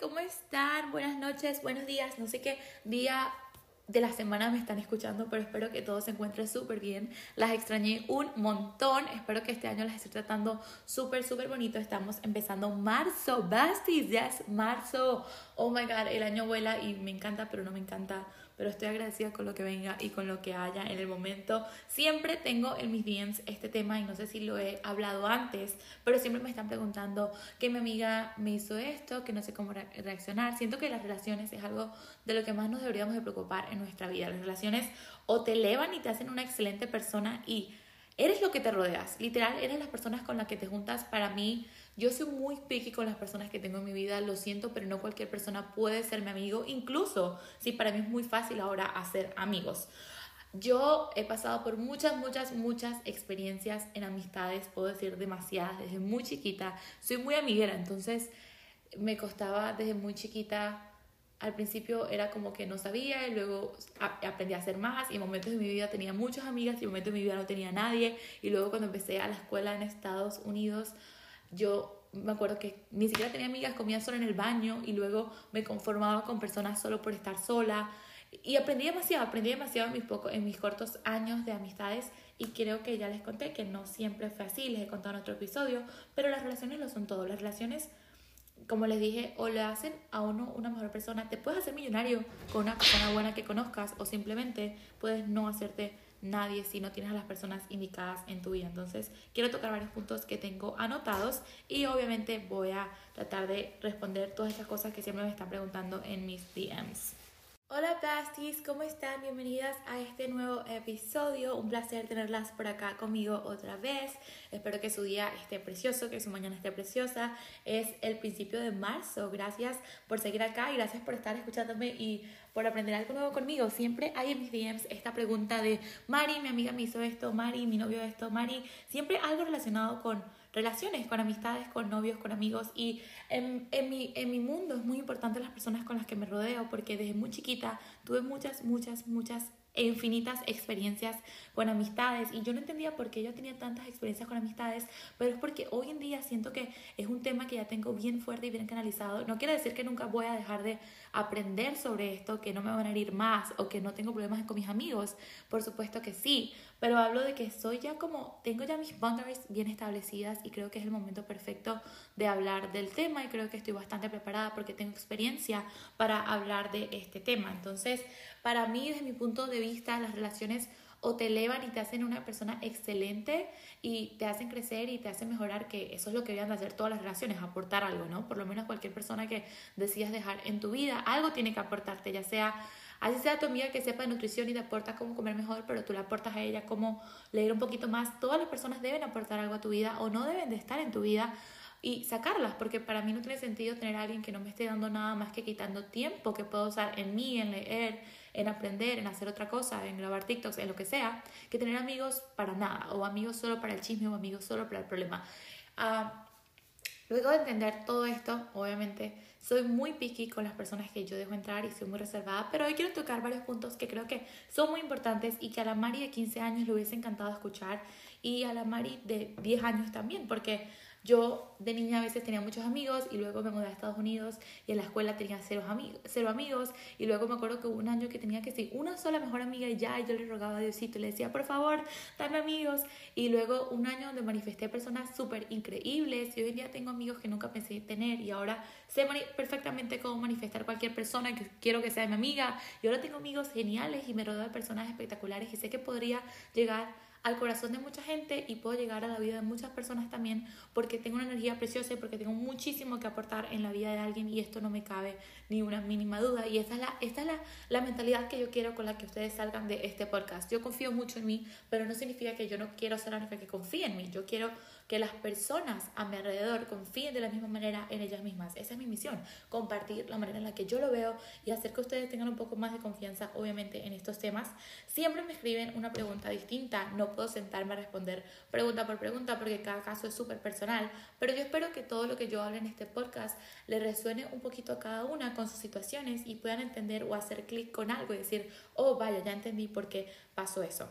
¿cómo están? Buenas noches, buenos días, no sé qué día de la semana me están escuchando, pero espero que todo se encuentre súper bien. Las extrañé un montón, espero que este año las esté tratando súper, súper bonito. Estamos empezando marzo, Bastis, ya marzo. Oh my god, el año vuela y me encanta, pero no me encanta pero estoy agradecida con lo que venga y con lo que haya en el momento. Siempre tengo en mis DMs este tema y no sé si lo he hablado antes, pero siempre me están preguntando que mi amiga me hizo esto, que no sé cómo reaccionar. Siento que las relaciones es algo de lo que más nos deberíamos de preocupar en nuestra vida. Las relaciones o te elevan y te hacen una excelente persona y eres lo que te rodeas. Literal, eres las personas con las que te juntas. Para mí, yo soy muy picky con las personas que tengo en mi vida, lo siento, pero no cualquier persona puede ser mi amigo, incluso si para mí es muy fácil ahora hacer amigos. Yo he pasado por muchas, muchas, muchas experiencias en amistades, puedo decir demasiadas, desde muy chiquita. Soy muy amiguera, entonces me costaba desde muy chiquita. Al principio era como que no sabía y luego aprendí a hacer más y en momentos de mi vida tenía muchas amigas y en momentos de mi vida no tenía nadie y luego cuando empecé a la escuela en Estados Unidos yo me acuerdo que ni siquiera tenía amigas, comía solo en el baño y luego me conformaba con personas solo por estar sola. Y aprendí demasiado, aprendí demasiado en mis, en mis cortos años de amistades y creo que ya les conté que no siempre fue así, les he contado en otro episodio, pero las relaciones lo son todo. Las relaciones, como les dije, o le hacen a uno una mejor persona. Te puedes hacer millonario con una persona buena que conozcas o simplemente puedes no hacerte nadie si no tienes a las personas indicadas en tu vida. Entonces, quiero tocar varios puntos que tengo anotados y obviamente voy a tratar de responder todas esas cosas que siempre me están preguntando en mis DMs. Hola Plastis, ¿cómo están? Bienvenidas a este nuevo episodio. Un placer tenerlas por acá conmigo otra vez. Espero que su día esté precioso, que su mañana esté preciosa. Es el principio de marzo. Gracias por seguir acá y gracias por estar escuchándome y por aprender algo nuevo conmigo. Siempre hay en mis DMs esta pregunta de Mari, mi amiga me hizo esto, Mari, mi novio esto, Mari. Siempre algo relacionado con relaciones, con amistades, con novios, con amigos. Y en, en, mi, en mi mundo es muy importante las personas con las que me rodeo porque desde muy chiquita tuve muchas, muchas, muchas infinitas experiencias con amistades y yo no entendía por qué yo tenía tantas experiencias con amistades, pero es porque hoy en día siento que es un tema que ya tengo bien fuerte y bien canalizado. No quiere decir que nunca voy a dejar de aprender sobre esto, que no me van a herir más o que no tengo problemas con mis amigos. Por supuesto que sí, pero hablo de que soy ya como, tengo ya mis boundaries bien establecidas y creo que es el momento perfecto de hablar del tema y creo que estoy bastante preparada porque tengo experiencia para hablar de este tema. Entonces, para mí, desde mi punto de vista, las relaciones o te elevan y te hacen una persona excelente y te hacen crecer y te hacen mejorar, que eso es lo que deben de hacer todas las relaciones, aportar algo, ¿no? Por lo menos cualquier persona que decidas dejar en tu vida, algo tiene que aportarte, ya sea, así sea tu amiga que sepa de nutrición y te aporta cómo comer mejor, pero tú le aportas a ella cómo leer un poquito más, todas las personas deben aportar algo a tu vida o no deben de estar en tu vida y sacarlas, porque para mí no tiene sentido tener alguien que no me esté dando nada más que quitando tiempo que puedo usar en mí, en leer, en aprender, en hacer otra cosa, en grabar TikToks, en lo que sea, que tener amigos para nada, o amigos solo para el chisme, o amigos solo para el problema. Ah, luego de entender todo esto, obviamente, soy muy picky con las personas que yo dejo entrar y soy muy reservada, pero hoy quiero tocar varios puntos que creo que son muy importantes y que a la Mari de 15 años le hubiese encantado escuchar y a la Mari de 10 años también, porque yo de niña a veces tenía muchos amigos y luego me mudé a Estados Unidos y en la escuela tenía cero, amigos, cero amigos. Y luego me acuerdo que hubo un año que tenía que ser una sola mejor amiga y ya yo le rogaba a Diosito y le decía por favor dame amigos y luego un año donde manifesté personas súper increíbles. Y hoy en día tengo amigos que nunca pensé tener y ahora sé perfectamente cómo manifestar cualquier persona que quiero que sea mi amiga. Y ahora tengo amigos geniales y me rodeo de personas espectaculares y sé que podría llegar al corazón de mucha gente y puedo llegar a la vida de muchas personas también porque tengo una energía preciosa y porque tengo muchísimo que aportar en la vida de alguien y esto no me cabe ni una mínima duda y esta es la, esta es la, la mentalidad que yo quiero con la que ustedes salgan de este podcast. Yo confío mucho en mí, pero no significa que yo no quiero ser la única que confíe en mí. Yo quiero que las personas a mi alrededor confíen de la misma manera en ellas mismas. Esa es mi misión, compartir la manera en la que yo lo veo y hacer que ustedes tengan un poco más de confianza, obviamente, en estos temas. Siempre me escriben una pregunta distinta, no puedo sentarme a responder pregunta por pregunta porque cada caso es súper personal, pero yo espero que todo lo que yo hable en este podcast le resuene un poquito a cada una con sus situaciones y puedan entender o hacer clic con algo y decir, oh, vaya, ya entendí por qué pasó eso.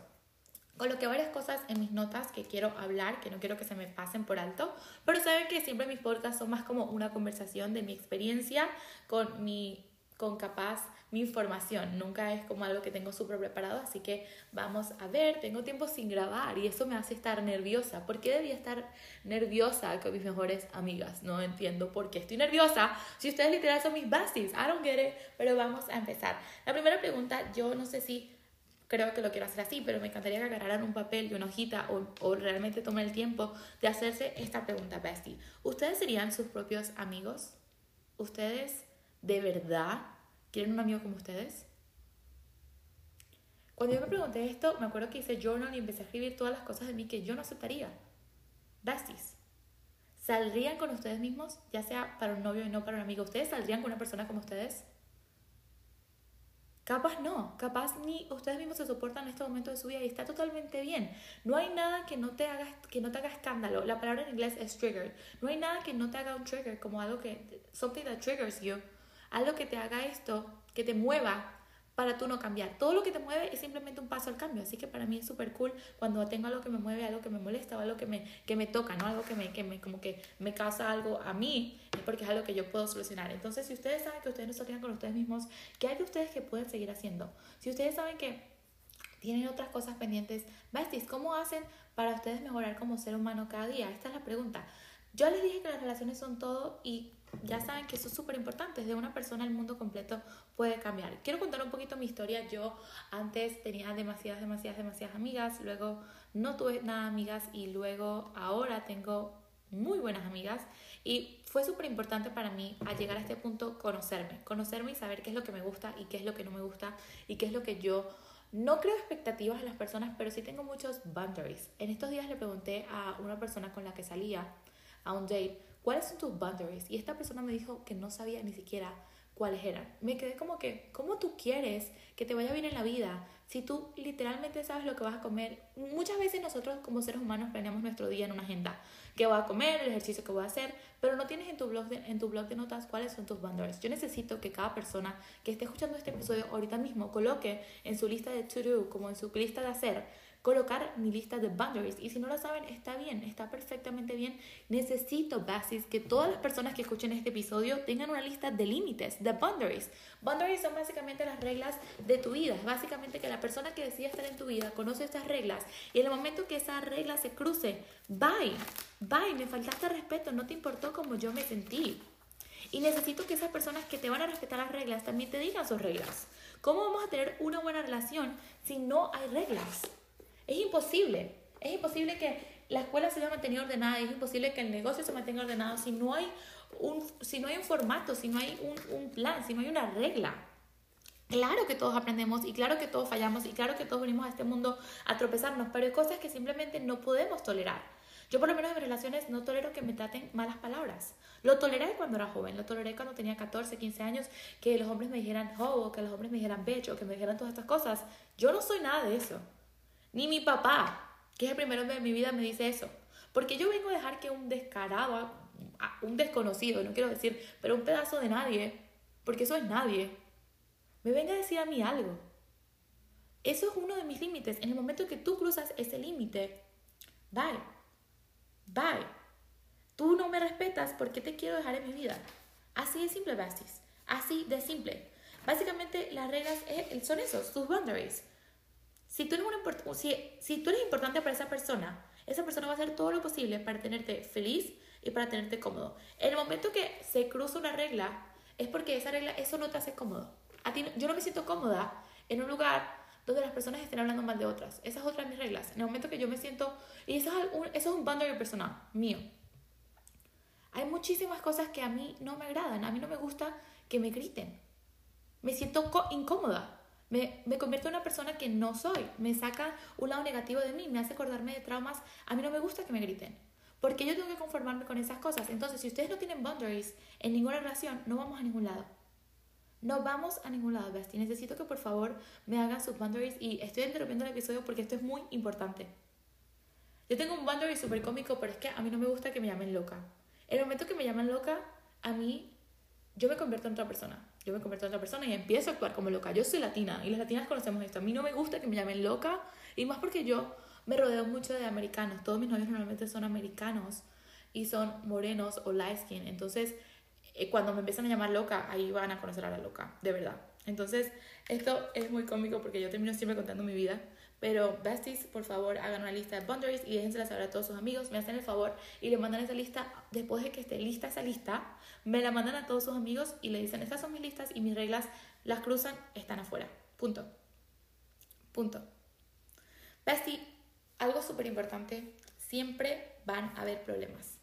Coloqué varias cosas en mis notas que quiero hablar, que no quiero que se me pasen por alto, pero saben que siempre mis podcasts son más como una conversación de mi experiencia con mi con capaz mi información, nunca es como algo que tengo súper preparado, así que vamos a ver, tengo tiempo sin grabar y eso me hace estar nerviosa. ¿Por qué debía estar nerviosa con mis mejores amigas? No entiendo por qué estoy nerviosa si ustedes literal son mis besties, I don't get it, pero vamos a empezar. La primera pregunta, yo no sé si creo que lo quiero hacer así, pero me encantaría que agarraran un papel y una hojita o, o realmente tomen el tiempo de hacerse esta pregunta, bestie. ¿Ustedes serían sus propios amigos? ¿Ustedes de verdad quieren un amigo como ustedes? Cuando yo me pregunté esto, me acuerdo que hice journal y empecé a escribir todas las cosas de mí que yo no aceptaría. Besties. ¿Saldrían con ustedes mismos? Ya sea para un novio y no para un amigo. ¿Ustedes saldrían con una persona como ustedes? Capaz no, capaz ni ustedes mismos se soportan en este momento de su vida y está totalmente bien. No hay nada que no te haga, que no te haga escándalo. La palabra en inglés es trigger. No hay nada que no te haga un trigger, como algo que, something that triggers you. Algo que te haga esto, que te mueva para tú no cambiar. Todo lo que te mueve es simplemente un paso al cambio. Así que para mí es súper cool cuando tengo algo que me mueve, algo que me molesta o algo que me, que me toca, ¿no? Algo que me, que me, como que me causa algo a mí, es porque es algo que yo puedo solucionar. Entonces, si ustedes saben que ustedes no se con ustedes mismos, ¿qué hay de ustedes que pueden seguir haciendo? Si ustedes saben que tienen otras cosas pendientes, besties, ¿cómo hacen para ustedes mejorar como ser humano cada día? Esta es la pregunta. Yo les dije que las relaciones son todo y ya saben que eso es súper importante. De una persona el mundo completo puede cambiar. Quiero contar un poquito mi historia. Yo antes tenía demasiadas, demasiadas, demasiadas amigas. Luego no tuve nada amigas y luego ahora tengo muy buenas amigas. Y fue súper importante para mí al llegar a este punto conocerme. Conocerme y saber qué es lo que me gusta y qué es lo que no me gusta y qué es lo que yo... No creo expectativas en las personas, pero sí tengo muchos boundaries. En estos días le pregunté a una persona con la que salía a un date ¿cuáles son tus boundaries? Y esta persona me dijo que no sabía ni siquiera cuáles eran. Me quedé como que, ¿cómo tú quieres que te vaya bien en la vida si tú literalmente sabes lo que vas a comer? Muchas veces nosotros como seres humanos planeamos nuestro día en una agenda. ¿Qué voy a comer? El ejercicio que voy a hacer. Pero no tienes en tu blog de, en tu blog de notas cuáles son tus boundaries. Yo necesito que cada persona que esté escuchando este episodio ahorita mismo coloque en su lista de to-do, como en su lista de hacer, colocar mi lista de boundaries. Y si no lo saben, está bien, está perfectamente bien. Necesito, basis, que todas las personas que escuchen este episodio tengan una lista de límites, de boundaries. Boundaries son básicamente las reglas de tu vida. Básicamente que la persona que decide estar en tu vida conoce estas reglas y en el momento que esa regla se cruce, bye, bye, me faltaste respeto, no te importó como yo me sentí. Y necesito que esas personas que te van a respetar las reglas también te digan sus reglas. ¿Cómo vamos a tener una buena relación si no hay reglas? Es imposible. Es imposible que la escuela se haya mantenido ordenada, es imposible que el negocio se mantenga ordenado si no hay un, si no hay un formato, si no hay un, plan, si no hay una regla. Claro que todos aprendemos y claro que todos fallamos y claro que todos venimos a este mundo a tropezarnos, pero hay cosas que simplemente no podemos tolerar. Yo por lo menos en mis relaciones no tolero que me traten malas palabras. Lo toleré cuando era joven, lo toleré cuando tenía 14, 15 años, que los hombres me dijeran ho, o que los hombres me dijeran bitch, o que me dijeran todas estas cosas. Yo no soy nada de eso. Ni mi papá, que es el primero de mi vida, me dice eso. Porque yo vengo a dejar que un descarado, un desconocido, no quiero decir, pero un pedazo de nadie, porque eso es nadie, me venga a decir a mí algo. Eso es uno de mis límites. En el momento que tú cruzas ese límite, bye, bye. Tú no me respetas porque te quiero dejar en mi vida. Así de simple, Bastis. Así de simple. Básicamente las reglas son esos, tus boundaries. Si tú, eres una, si, tú eres importante para esa persona, esa persona va a hacer todo lo posible para tenerte feliz y para tenerte cómodo. En el momento que se cruza una regla, es porque esa regla, eso no te hace cómodo. A ti, yo no me siento cómoda en un lugar donde las personas estén hablando mal de otras. Esas son otras mis reglas. En el momento que yo me siento, y eso es un, eso es un boundary personal mío. Hay muchísimas cosas que a mí no me agradan. A mí no me gusta que me griten. Me siento incómoda. Me, me convierto en una persona que no soy. Me saca un lado negativo de mí, me hace acordarme de traumas. A mí no me gusta que me griten. Porque yo tengo que conformarme con esas cosas. Entonces, si ustedes no tienen boundaries en ninguna relación, no vamos a ningún lado. No vamos a ningún lado, Bestie. Necesito que por favor me hagan sus boundaries y estoy interrumpiendo el episodio porque esto es muy importante. Yo tengo un boundary súper cómico, pero es que a mí no me gusta que me llamen loca. El momento que me llaman loca, a mí yo me convierto en otra persona yo me convierto en otra persona y empiezo a actuar como loca. Yo soy latina y las latinas conocemos esto. A mí no me gusta que me llamen loca y más porque yo me rodeo mucho de americanos. Todos mis novios normalmente son americanos y son morenos o light skin. Entonces, eh, cuando me empiezan a llamar loca, ahí van a conocer a la loca, de verdad. Entonces, esto es muy cómico porque yo termino siempre contando mi vida. Pero besties, por favor, hagan una lista de boundaries y déjensela saber a todos sus amigos. Me hacen el favor y le mandan esa lista. Después de que esté lista esa lista, me la mandan a todos sus amigos y le dicen, estas son mis listas y mis reglas las cruzan, están afuera. Punto. Punto. Bestie, algo súper importante, siempre van a haber problemas.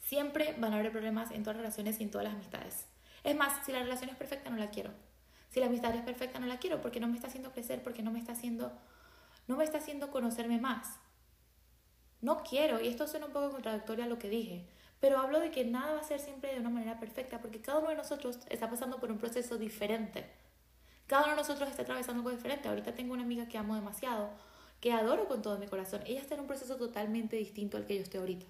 Siempre van a haber problemas en todas las relaciones y en todas las amistades. Es más, si la relación es perfecta, no la quiero. Si la amistad es perfecta, no la quiero porque no me está haciendo crecer, porque no me está haciendo, no me está haciendo conocerme más. No quiero, y esto suena un poco contradictorio a lo que dije, pero hablo de que nada va a ser siempre de una manera perfecta porque cada uno de nosotros está pasando por un proceso diferente. Cada uno de nosotros está atravesando algo diferente. Ahorita tengo una amiga que amo demasiado, que adoro con todo mi corazón. Ella está en un proceso totalmente distinto al que yo estoy ahorita.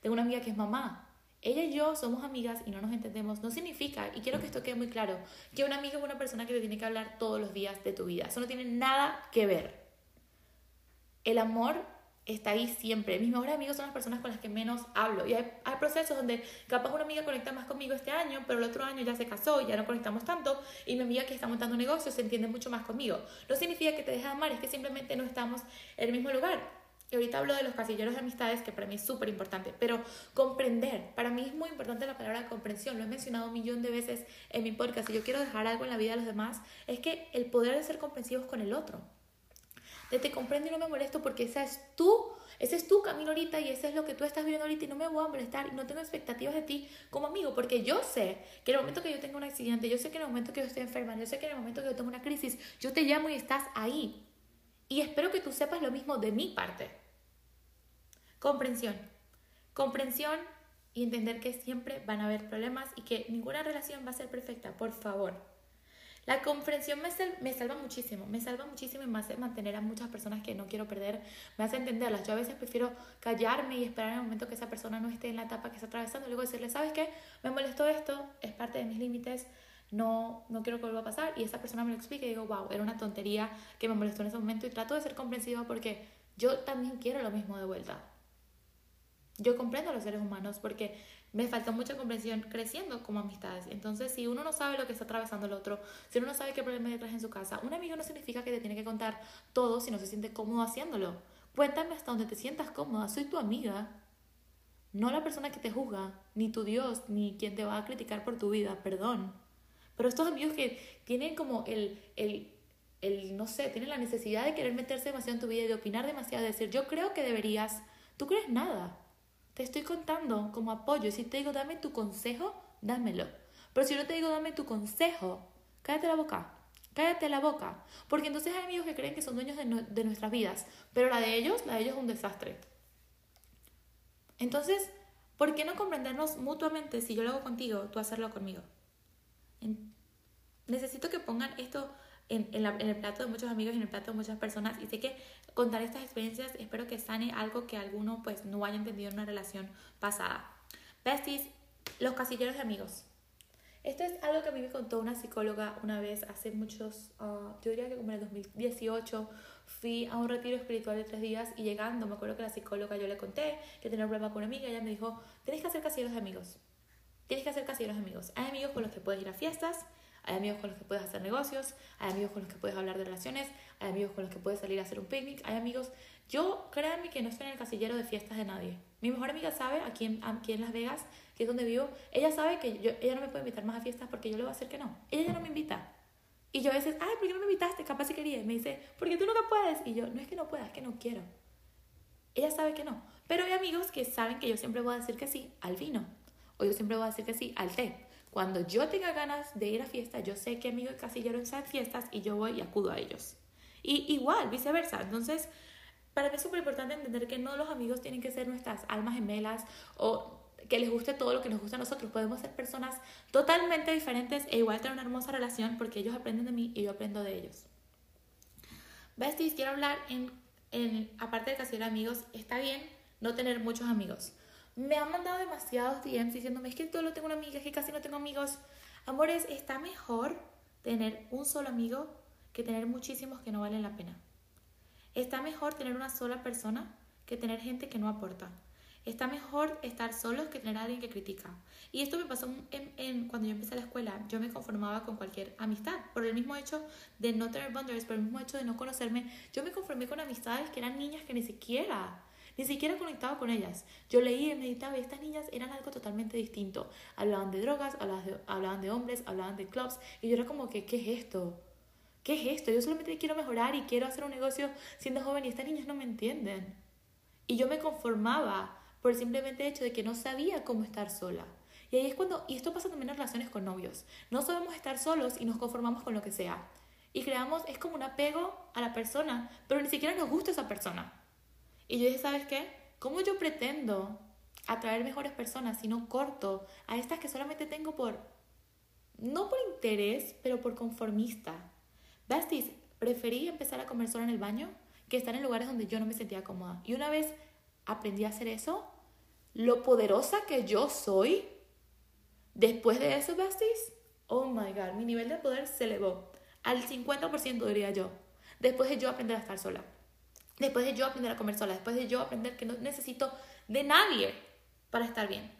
Tengo una amiga que es mamá. Ella y yo somos amigas y no nos entendemos. No significa, y quiero que esto quede muy claro, que una amiga es una persona que te tiene que hablar todos los días de tu vida. Eso no tiene nada que ver. El amor está ahí siempre. Mis mejores amigos son las personas con las que menos hablo. Y hay, procesos donde capaz una amiga conecta más conmigo este año, pero el otro año ya se casó y ya no conectamos tanto. Y mi amiga que está montando un negocio se entiende mucho más conmigo. No significa que te dejes de amar, es que simplemente no estamos en el mismo lugar. Y ahorita hablo de los casilleros de amistades, que para mí es súper importante, pero comprender, para mí es muy importante la palabra comprensión, lo he mencionado un millón de veces en mi podcast, y yo quiero dejar algo en la vida de los demás, es que el poder de ser comprensivos con el otro. De te comprendo y no me molesto porque esa es tú, ese es tu camino ahorita y ese es lo que tú estás viviendo ahorita y no me voy a molestar y no tengo expectativas de ti como amigo porque yo sé que en el momento que yo tengo un accidente, yo sé que en el momento que yo estoy enferma, yo sé que en el momento que yo tengo una crisis, yo te llamo y estás ahí. Y espero que tú sepas lo mismo de mi parte. Comprensión. Comprensión y entender que siempre van a haber problemas y que ninguna relación va a ser perfecta, por favor. La comprensión me, me, salva muchísimo, me salva muchísimo y me hace mantener a muchas personas que no quiero perder, me hace entenderlas. Yo a veces prefiero callarme y esperar el momento que esa persona no esté en la etapa que está atravesando y luego decirle, ¿sabes qué? Me molestó esto, es parte de mis límites, no, no quiero que vuelva a pasar. Y esa persona me lo explica y digo, wow, era una tontería que me molestó en ese momento y trato de ser comprensiva porque yo también quiero lo mismo de vuelta. Yo comprendo a los seres humanos porque me falta mucha comprensión creciendo como amistades. Entonces, si uno no sabe lo que está atravesando el otro, si uno no sabe qué problema hay detrás en su casa, un amigo no significa que te tiene que contar todo si no se siente cómodo haciéndolo. Cuéntame hasta donde te sientas cómoda. Soy tu amiga. No la persona que te juzga, ni tu Dios, ni quien te va a criticar por tu vida, perdón. Pero estos amigos que tienen como el, el, el, no sé, tienen la necesidad de querer meterse demasiado en tu vida y de opinar demasiado, de decir, yo creo que deberías, tú crees nada. Te estoy contando como apoyo. Si te digo dame tu consejo, dámelo. Pero si no te digo dame tu consejo, cállate la boca. Cállate la boca. Porque entonces hay amigos que creen que son dueños de, nuestras vidas. Pero la de ellos, la de ellos es un desastre. Entonces, ¿por qué no comprendernos mutuamente si yo lo hago contigo, tú hacerlo conmigo? necesito que pongan esto en, el plato de muchos amigos y en el plato de muchas personas. Y sé que contar estas experiencias espero que sane algo que alguno pues no haya entendido en una relación pasada. Besties, los casilleros de amigos. Esto es algo que a mí me contó una psicóloga una vez hace muchos, uh, yo diría que como en el 2018, fui a un retiro espiritual de tres días y llegando, me acuerdo que la psicóloga yo le conté que tenía un problema con una amiga y ella me dijo, tienes que hacer casilleros de amigos. Tienes que hacer casilleros de amigos. Hay amigos con los que puedes ir a fiestas, hay amigos con los que puedes hacer negocios, hay amigos con los que puedes hablar de relaciones, hay amigos con los que puedes salir a hacer un picnic, hay amigos... Yo, créanme que no estoy en el casillero de fiestas de nadie. Mi mejor amiga sabe, aquí en, aquí en Las Vegas, que es donde vivo, ella sabe que yo, ella no me puede invitar más a fiestas porque yo le voy a decir que no. Ella ya no me invita. Y yo a veces, ay, ¿por qué no me invitaste? Capaz si quería. Y me dice, porque tú nunca puedes. Y yo, no es que no pueda, es que no quiero. Ella sabe que no. Pero hay amigos que saben que yo siempre voy a decir que sí al vino. O yo siempre voy a decir que sí al té. Cuando yo tenga ganas de ir a fiesta, yo sé que amigo y casillero están en fiestas y yo voy y acudo a ellos. Y igual, viceversa. Entonces, para mí es súper importante entender que no los amigos tienen que ser nuestras almas gemelas o que les guste todo lo que nos gusta a nosotros. Podemos ser personas totalmente diferentes e igual tener una hermosa relación porque ellos aprenden de mí y yo aprendo de ellos. Besties, quiero hablar en, en aparte de casillero amigos, está bien no tener muchos amigos. Me han mandado demasiados DMs diciéndome, es que solo tengo una amiga, es que casi no tengo amigos. Amores, está mejor tener un solo amigo que tener muchísimos que no valen la pena. Está mejor tener una sola persona que tener gente que no aporta. Está mejor estar solos que tener a alguien que critica. Y esto me pasó en, cuando yo empecé la escuela. Yo me conformaba con cualquier amistad. Por el mismo hecho de no tener boundaries, por el mismo hecho de no conocerme, yo me conformé con amistades que eran niñas que ni siquiera, ni siquiera conectaba con ellas. Yo leía y meditaba y estas niñas eran algo totalmente distinto. Hablaban de drogas, hablaban de, hablaban de hombres, hablaban de clubs. Y yo era como que, ¿qué es esto? ¿Qué es esto? Yo solamente quiero mejorar y quiero hacer un negocio siendo joven y estas niñas no me entienden. Y yo me conformaba por el simplemente hecho de que no sabía cómo estar sola. Y ahí es cuando, y esto pasa también en relaciones con novios, no sabemos estar solos y nos conformamos con lo que sea. Y creamos, es como un apego a la persona, pero ni siquiera nos gusta esa persona. Y yo dije, ¿sabes qué? ¿Cómo yo pretendo atraer mejores personas si no corto a estas que solamente tengo por, no por interés, pero por conformista? Besties, preferí empezar a comer sola en el baño que estar en lugares donde yo no me sentía cómoda. Y una vez aprendí a hacer eso, lo poderosa que yo soy, después de eso, besties, oh my god, mi nivel de poder se elevó al 50% diría yo, después de yo aprender a estar sola, después de yo aprender a comer sola, después de yo aprender que no necesito de nadie para estar bien.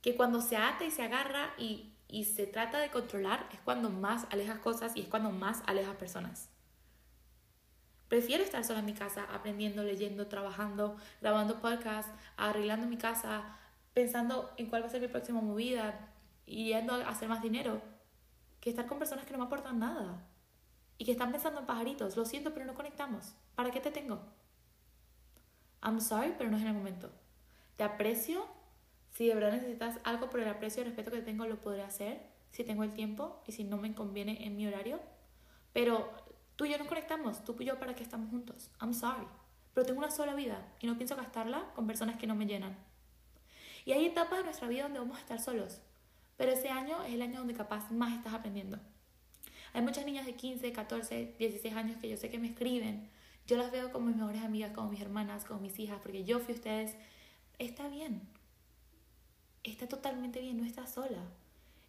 Que cuando se ata y se agarra y, se trata de controlar es cuando más alejas cosas y es cuando más alejas personas. Prefiero estar sola en mi casa, aprendiendo, leyendo, trabajando, grabando podcasts, arreglando mi casa, pensando en cuál va a ser mi próxima movida y yendo a hacer más dinero, que estar con personas que no me aportan nada y que están pensando en pajaritos. Lo siento, pero no conectamos. ¿Para qué te tengo? I'm sorry, pero no es en el momento. Te aprecio. Si de verdad necesitas algo por el aprecio y respeto que tengo, lo podré hacer. Si tengo el tiempo y si no me conviene en mi horario. Pero Tú y yo no conectamos, tú y yo para qué estamos juntos. I'm sorry. Pero tengo una sola vida y no pienso gastarla con personas que no me llenan. Y hay etapas de nuestra vida donde vamos a estar solos. Pero ese año es el año donde capaz más estás aprendiendo. Hay muchas niñas de 15, 14, 16 años que yo sé que me escriben. Yo las veo como mis mejores amigas, como mis hermanas, como mis hijas, porque yo fui ustedes. Está bien. Está totalmente bien, no estás sola.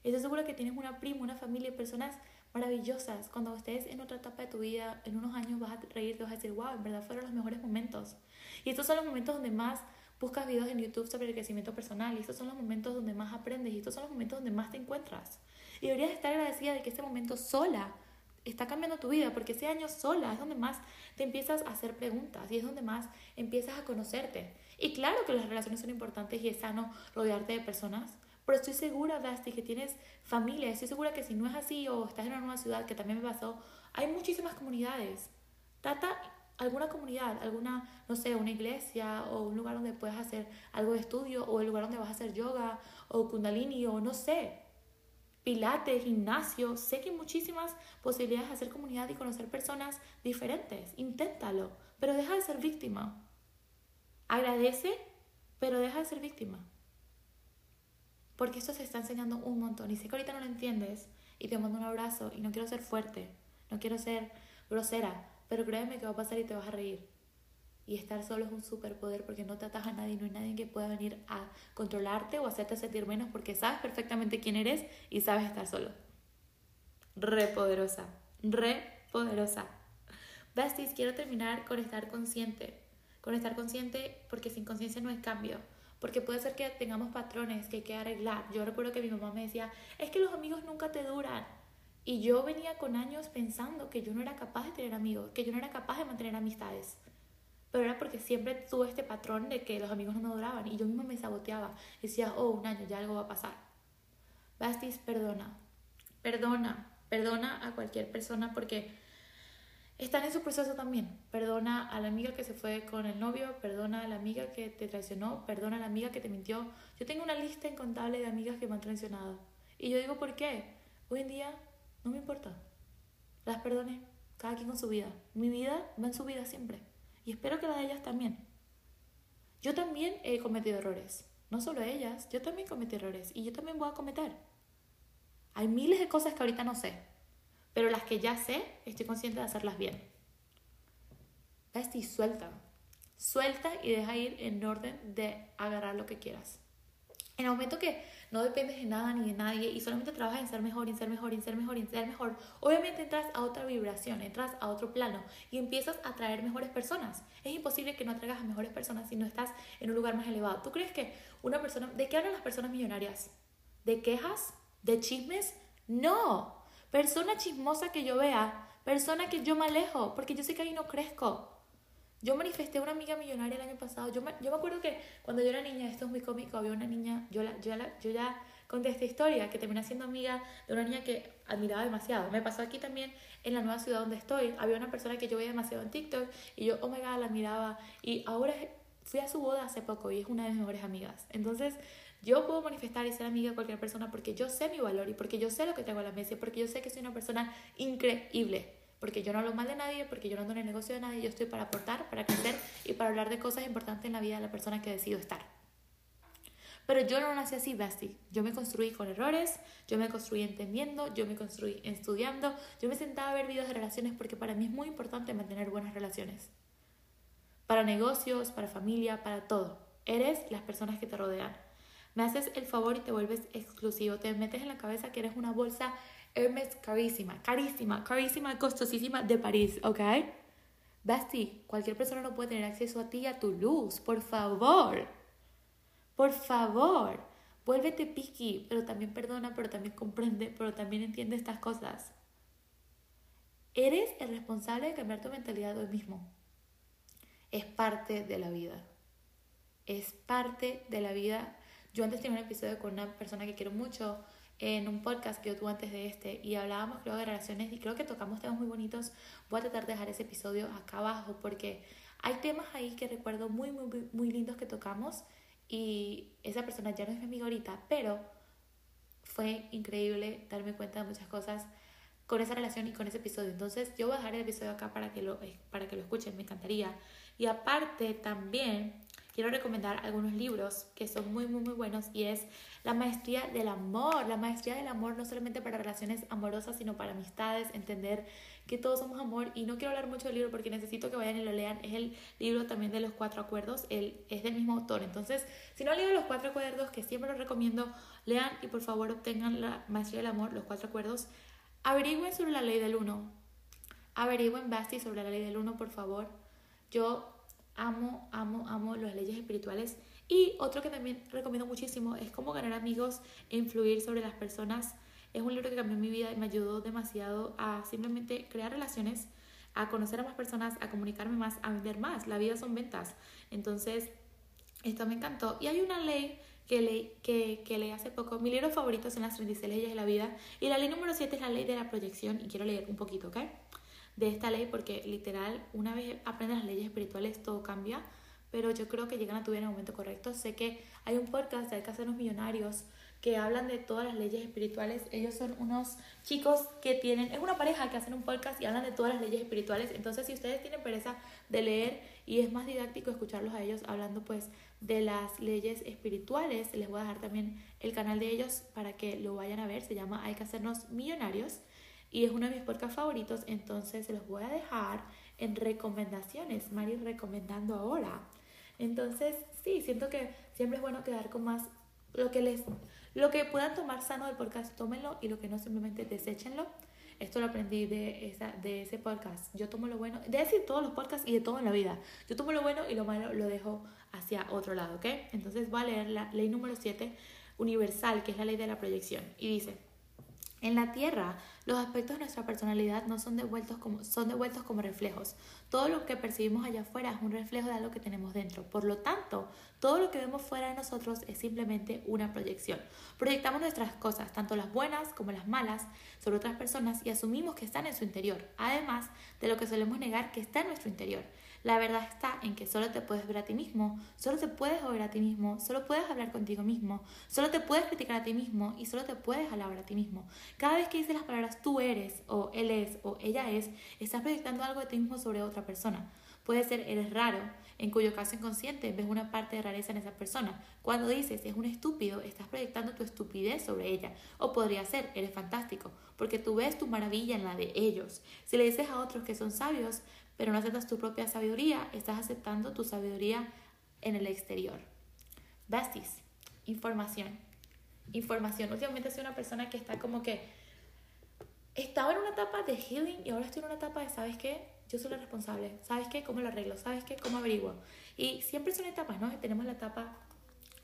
Estoy segura que tienes una prima, una familia, personas maravillosas. Cuando estés en otra etapa de tu vida, en unos años vas a reír, te vas a decir, wow, en verdad fueron los mejores momentos. Y estos son los momentos donde más buscas videos en YouTube sobre el crecimiento personal. Y estos son los momentos donde más aprendes. Y estos son los momentos donde más te encuentras. Y deberías estar agradecida de que ese momento sola está cambiando tu vida, porque ese año sola es donde más te empiezas a hacer preguntas y es donde más empiezas a conocerte. Y claro que las relaciones son importantes y es sano rodearte de personas, pero estoy segura, Basti, que tienes familia. Estoy segura que si no es así o estás en una nueva ciudad, que también me pasó, hay muchísimas comunidades. Trata alguna comunidad, alguna, no sé, una iglesia o un lugar donde puedas hacer algo de estudio o el lugar donde vas a hacer yoga o kundalini o no sé, pilates, gimnasio. Sé que hay muchísimas posibilidades de hacer comunidad y conocer personas diferentes. Inténtalo, pero deja de ser víctima. Agradece, pero deja de ser víctima. Porque esto se está enseñando un montón. Y sé que ahorita no lo entiendes y te mando un abrazo y no quiero ser fuerte, no quiero ser grosera, pero créeme que va a pasar y te vas a reír. Y estar solo es un superpoder porque no te atas a nadie, no hay nadie que pueda venir a controlarte o hacerte sentir menos porque sabes perfectamente quién eres y sabes estar solo. Re poderosa, re poderosa. Besties, quiero terminar con estar consciente. Con estar consciente porque sin conciencia no hay cambio porque puede ser que tengamos patrones que hay que arreglar. Yo recuerdo que mi mamá me decía, es que los amigos nunca te duran. Y yo venía con años pensando que yo no era capaz de tener amigos, que yo no era capaz de mantener amistades. Pero era porque siempre tuve este patrón de que los amigos no me duraban y yo misma me saboteaba. Decía, oh, un año, ya algo va a pasar. Bastis, perdona. Perdona. Perdona a cualquier persona porque están en su proceso también. Perdona a la amiga que se fue con el novio, perdona a la amiga que te traicionó, perdona a la amiga que te mintió. Yo tengo una lista incontable de amigas que me han traicionado. Y yo digo, ¿por qué? Hoy en día no me importa. Las perdoné, cada quien con su vida. Mi vida va en su vida siempre. Y espero que la de ellas también. Yo también he cometido errores. No solo ellas, yo también cometí errores. Y yo también voy a cometer. Hay miles de cosas que ahorita no sé pero las que ya sé, estoy consciente de hacerlas bien. y suelta. Suelta y deja ir en orden de agarrar lo que quieras. En el momento que no dependes de nada ni de nadie y solamente trabajas en ser mejor, en ser mejor, en ser mejor, en ser mejor, obviamente entras a otra vibración, entras a otro plano y empiezas a atraer mejores personas. Es imposible que no atraigas a mejores personas si no estás en un lugar más elevado. ¿Tú crees que una persona, ¿de qué hablan las personas millonarias? ¿De quejas? ¿De chismes? No. Persona chismosa que yo vea, persona que yo me alejo, porque yo sé que ahí no crezco. Yo manifesté una amiga millonaria el año pasado. Yo me, yo me acuerdo que cuando yo era niña, esto es muy cómico, había una niña, yo, la, yo, la, yo ya conté esta historia, que terminé siendo amiga de una niña que admiraba demasiado. Me pasó aquí también en la nueva ciudad donde estoy. Había una persona que yo veía demasiado en TikTok y yo, oh my god, la admiraba. Y ahora fui a su boda hace poco y es una de mis mejores amigas. Entonces, yo puedo manifestar y ser amiga de cualquier persona porque yo sé mi valor y porque yo sé lo que tengo a la mesa y porque yo sé que soy una persona increíble porque yo no hablo mal de nadie, porque yo no ando en el negocio de nadie, yo estoy para aportar, para crecer y para hablar de cosas importantes en la vida de la persona que decido estar. Pero yo no nací así, Basti. Yo me construí con errores, yo me construí entendiendo, yo me construí estudiando, yo me sentaba a ver videos de relaciones porque para mí es muy importante mantener buenas relaciones. Para negocios, para familia, para todo. Eres las personas que te rodean. Me haces el favor y te vuelves exclusivo. Te metes en la cabeza que eres una bolsa Hermes carísima, carísima, carísima, costosísima de París, ¿ok? Basti, cualquier persona no puede tener acceso a ti y a tu luz, por favor. Por favor, vuélvete picky, pero también perdona, pero también comprende, pero también entiende estas cosas. Eres el responsable de cambiar tu mentalidad hoy mismo. Es parte de la vida. Es parte de la vida. Yo antes tenía un episodio con una persona que quiero mucho, en un podcast que yo tuve antes de este y hablábamos creo de relaciones y creo que tocamos temas muy bonitos. Voy a tratar de dejar ese episodio acá abajo porque hay temas ahí que recuerdo muy, muy, muy lindos que tocamos y esa persona ya no es mi amiga ahorita, pero fue increíble darme cuenta de muchas cosas con esa relación y con ese episodio. Entonces yo voy a dejar el episodio acá para que lo, eh, para que lo escuchen, me encantaría. Y aparte también quiero recomendar algunos libros que son muy, muy, muy buenos y es La Maestría del Amor. La Maestría del Amor no solamente para relaciones amorosas, sino para amistades, entender que todos somos amor. Y no quiero hablar mucho del libro porque necesito que vayan y lo lean. Es el libro también de los cuatro acuerdos, él es del mismo autor. Entonces, si no han leído los cuatro acuerdos, que siempre los recomiendo, lean y por favor obtengan la Maestría del Amor, los cuatro acuerdos. Averigüen sobre la ley del uno. Averigüen, Basti, sobre la ley del uno, por favor. Yo amo, amo, amo las leyes espirituales. Y otro que también recomiendo muchísimo es cómo ganar amigos e influir sobre las personas. Es un libro que cambió mi vida y me ayudó demasiado a simplemente crear relaciones, a conocer a más personas, a comunicarme más, a vender más. La vida son ventas. Entonces, esto me encantó. Y hay una ley que leí, que, que leí hace poco. Mi libro favorito son las 36 leyes de la vida. Y la ley número 7 es la ley de la proyección. Y quiero leer un poquito, ¿ok? De esta ley porque literal una vez aprendes las leyes espirituales todo cambia, pero yo creo que llegan a tu vida en el momento correcto. Sé que hay un podcast de Hay que hacernos millonarios que hablan de todas las leyes espirituales. Ellos son unos chicos que tienen, es una pareja que hacen un podcast y hablan de todas las leyes espirituales. Entonces, si ustedes tienen pereza de leer y es más didáctico escucharlos a ellos hablando pues de las leyes espirituales, les voy a dejar también el canal de ellos para que lo vayan a ver. Se llama Hay que hacernos millonarios y es uno de mis podcasts favoritos, entonces se los voy a dejar en recomendaciones. Mari recomendando ahora. Entonces, sí, siento que siempre es bueno quedar con más lo que les lo que puedan tomar sano del podcast, tómenlo y lo que no simplemente deséchenlo. Esto lo aprendí de, esa, de ese podcast. Yo tomo lo bueno, de decir todos los podcasts y de todo en la vida. Yo tomo lo bueno y lo malo lo dejo hacia otro lado, ¿ok? Entonces voy a leer la ley número 7, universal, que es la ley de la proyección. Y dice, en la Tierra, los aspectos de nuestra personalidad no son devueltos como, son devueltos como reflejos. Todo lo que percibimos allá afuera es un reflejo de algo que tenemos dentro. Por lo tanto, todo lo que vemos fuera de nosotros es simplemente una proyección. Proyectamos nuestras cosas, tanto las buenas como las malas, sobre otras personas y asumimos que están en su interior, además de lo que solemos negar que está en nuestro interior. La verdad está en que solo te puedes ver a ti mismo, solo te puedes oír a ti mismo, solo puedes hablar contigo mismo, solo te puedes criticar a ti mismo y solo te puedes alabar a ti mismo. Cada vez que dices las palabras tú eres o él es o ella es, estás proyectando algo de ti mismo sobre otra persona. Puede ser eres raro, en cuyo caso inconsciente ves una parte de rareza en esa persona. Cuando dices es un estúpido, estás proyectando tu estupidez sobre ella. O podría ser eres fantástico, porque tú ves tu maravilla en la de ellos. Si le dices a otros que son sabios, pero no aceptas tu propia sabiduría, estás aceptando tu sabiduría en el exterior. Besties, información. Información. Últimamente soy una persona que está como que estaba en una etapa de healing y ahora estoy en una etapa de, ¿sabes qué? Yo soy la responsable. ¿Sabes qué? ¿Cómo lo arreglo? ¿Sabes qué? ¿Cómo averiguo? Y siempre son etapas, ¿no? Tenemos la etapa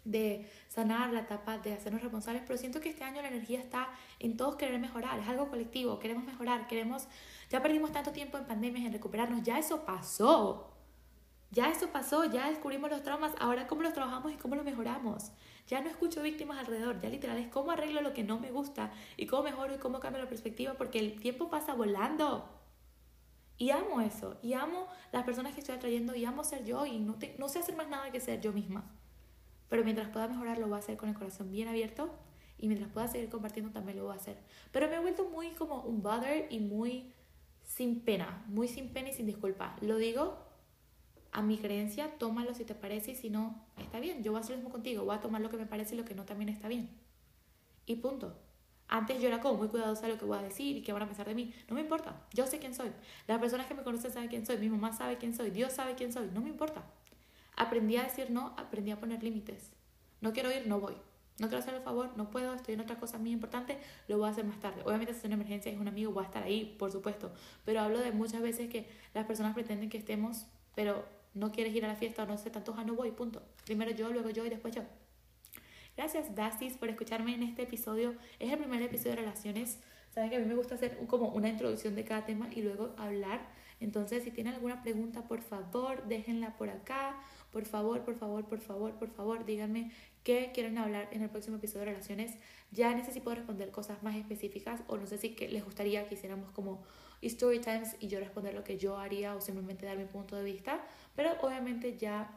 de sanar, la etapa de hacernos responsables, pero siento que este año la energía está en todos querer mejorar, es algo colectivo, queremos mejorar, queremos, ya perdimos tanto tiempo en pandemias en recuperarnos, ya eso pasó, ya eso pasó, ya descubrimos los traumas, ahora cómo los trabajamos y cómo los mejoramos. Ya no escucho víctimas alrededor, ya literal es cómo arreglo lo que no me gusta y cómo mejoro y cómo cambio la perspectiva porque el tiempo pasa volando. Y amo eso, y amo las personas que estoy atrayendo y amo ser yo y no, no sé hacer más nada que ser yo misma. Pero mientras pueda mejorar lo voy a hacer con el corazón bien abierto y mientras pueda seguir compartiendo también lo voy a hacer. Pero me he vuelto muy como un bother y muy sin pena, muy sin pena y sin disculpa. Lo digo a mi creencia, tómalo si te parece y si no, está bien. Yo voy a hacer lo mismo contigo, voy a tomar lo que me parece y lo que no también está bien. Y punto. Antes yo era como muy cuidadosa de lo que voy a decir y qué van a pensar de mí. No me importa. Yo sé quién soy. Las personas que me conocen saben quién soy. Mi mamá sabe quién soy. Dios sabe quién soy. No me importa. Aprendí a decir no, aprendí a poner límites. No quiero ir, no voy. No quiero hacer el favor, no puedo, estoy en otra cosa muy importante, lo voy a hacer más tarde. Obviamente si es una emergencia, es un amigo, voy a estar ahí, por supuesto. Pero hablo de muchas veces que las personas pretenden que estemos, pero no quieres ir a la fiesta o no sé, tanto no voy, punto. Primero yo, luego yo y después yo. Gracias, Bastis, por escucharme en este episodio. Es el primer episodio de relaciones. Saben que a mí me gusta hacer como una introducción de cada tema y luego hablar. Entonces, si tienen alguna pregunta, por favor, déjenla por acá. Por favor, por favor, por favor, por favor, díganme qué quieren hablar en el próximo episodio de relaciones. Ya necesito responder cosas más específicas o no sé si que les gustaría que hiciéramos como story times y yo responder lo que yo haría o simplemente dar mi punto de vista. Pero obviamente ya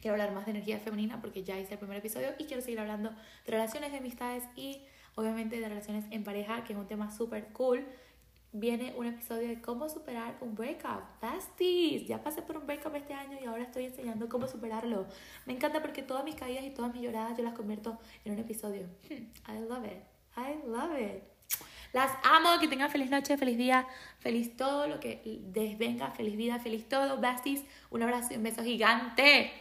quiero hablar más de energía femenina porque ya hice el primer episodio y quiero seguir hablando de relaciones de amistades y obviamente de relaciones en pareja, que es un tema súper cool. Viene un episodio de cómo superar un breakup. Besties, ya pasé por un breakup este año y ahora estoy enseñando cómo superarlo. Me encanta porque todas mis caídas y todas mis lloradas yo las convierto en un episodio. Hmm, I love it. I love it. Las amo, que tengan feliz noche, feliz día, feliz todo lo que les venga, feliz vida, feliz todo. Besties, un abrazo y un beso gigante.